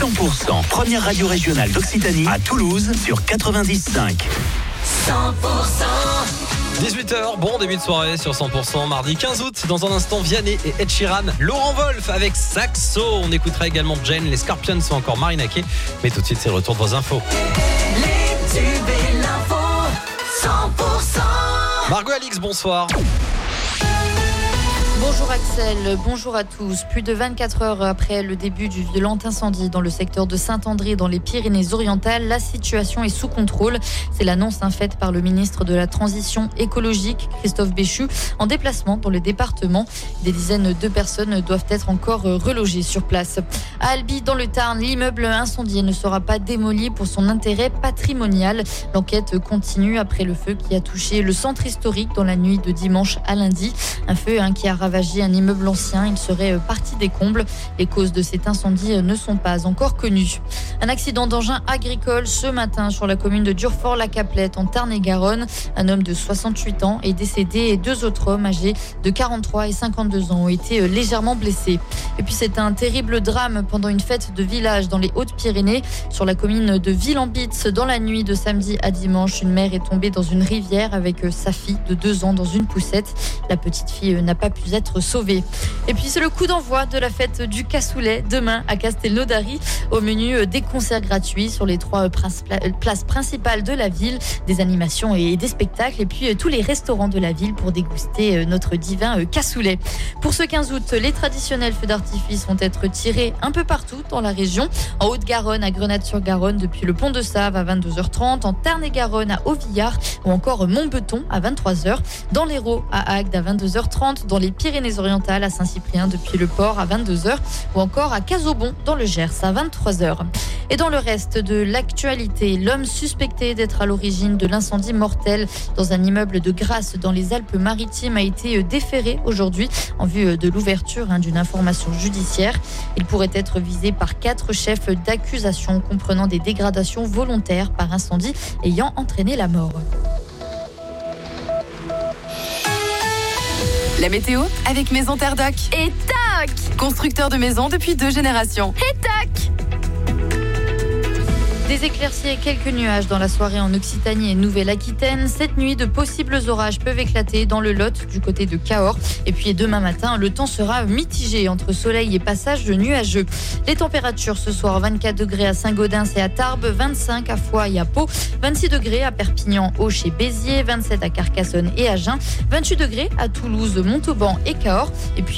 100%, première radio régionale d'Occitanie à Toulouse sur 95. 18h, bon début de soirée sur 100%, mardi 15 août. Dans un instant, Vianney et Ed Sheeran, Laurent Wolf avec Saxo. On écoutera également Jane, les Scorpions sont encore Marina Kay. Mais tout de suite, c'est le retour de vos infos. Les tubes et l'info, 100%. Margot Alix, bonsoir. Bonjour Axel, bonjour à tous. Plus de 24 heures après le début du violent incendie dans le secteur de Saint-André dans les Pyrénées-Orientales, la situation est sous contrôle. C'est l'annonce hein, faite par le ministre de la Transition écologique, Christophe Béchu, en déplacement dans le département. Des dizaines de personnes doivent être encore relogées sur place. À Albi, dans le Tarn, l'immeuble incendié ne sera pas démoli pour son intérêt patrimonial. L'enquête continue après le feu qui a touché le centre historique dans la nuit de dimanche à lundi. Un feu hein, qui a ravagé un immeuble ancien. Il serait parti des combles. Les causes de cet incendie ne sont pas encore connues. Un accident d'engin agricole ce matin sur la commune de Durfort-la-Caplette en Tarn-et-Garonne. Un homme de 68 ans est décédé et deux autres hommes âgés de 43 et 52 ans ont été légèrement blessés. Et puis c'est un terrible drame pendant une fête de village dans les Hautes-Pyrénées sur la commune de Villambitz dans la nuit de samedi à dimanche. Une mère est tombée dans une rivière avec sa fille de deux ans dans une poussette. La petite fille n'a pas pu être sauvés. Et puis c'est le coup d'envoi de la fête du cassoulet demain à Castelnaudary. Au menu euh, des concerts gratuits sur les trois euh, euh, places principales de la ville, des animations et des spectacles et puis tous les restaurants de la ville pour déguster notre divin cassoulet. Pour ce 15 août, les traditionnels feux d'artifice vont être tirés un peu partout dans la région. En Haute-Garonne, à Grenade-sur-Garonne, depuis le pont de Save à 22h30, en Tarn-et-Garonne à Auvillard ou encore Montbeton à 23h, dans l'Hérault à Agde à 22h30, dans les Pyrénées Pyrénées-Orientales à Saint-Cyprien depuis le port à 22h ou encore à Casobon dans le Gers à 23h. Et dans le reste de l'actualité, l'homme suspecté d'être à l'origine de l'incendie mortel dans un immeuble de Grasse dans les Alpes-Maritimes a été déféré aujourd'hui en vue de l'ouverture hein, d'une information judiciaire. Il pourrait être visé par quatre chefs d'accusation comprenant des dégradations volontaires par incendie ayant entraîné la mort. La météo avec Maison Terre Doc. Et tac Constructeur de maisons depuis deux générations. Et tac des éclaircies et quelques nuages dans la soirée en Occitanie et Nouvelle-Aquitaine. Cette nuit, de possibles orages peuvent éclater dans le Lot du côté de Cahors. Et puis demain matin, le temps sera mitigé entre soleil et passage nuageux. Les températures ce soir 24 degrés à Saint-Gaudens et à Tarbes, 25 à Foix et à Pau, 26 degrés à Perpignan, Auch et Béziers, 27 à Carcassonne et à Agen, 28 degrés à Toulouse, Montauban et Cahors. Et puis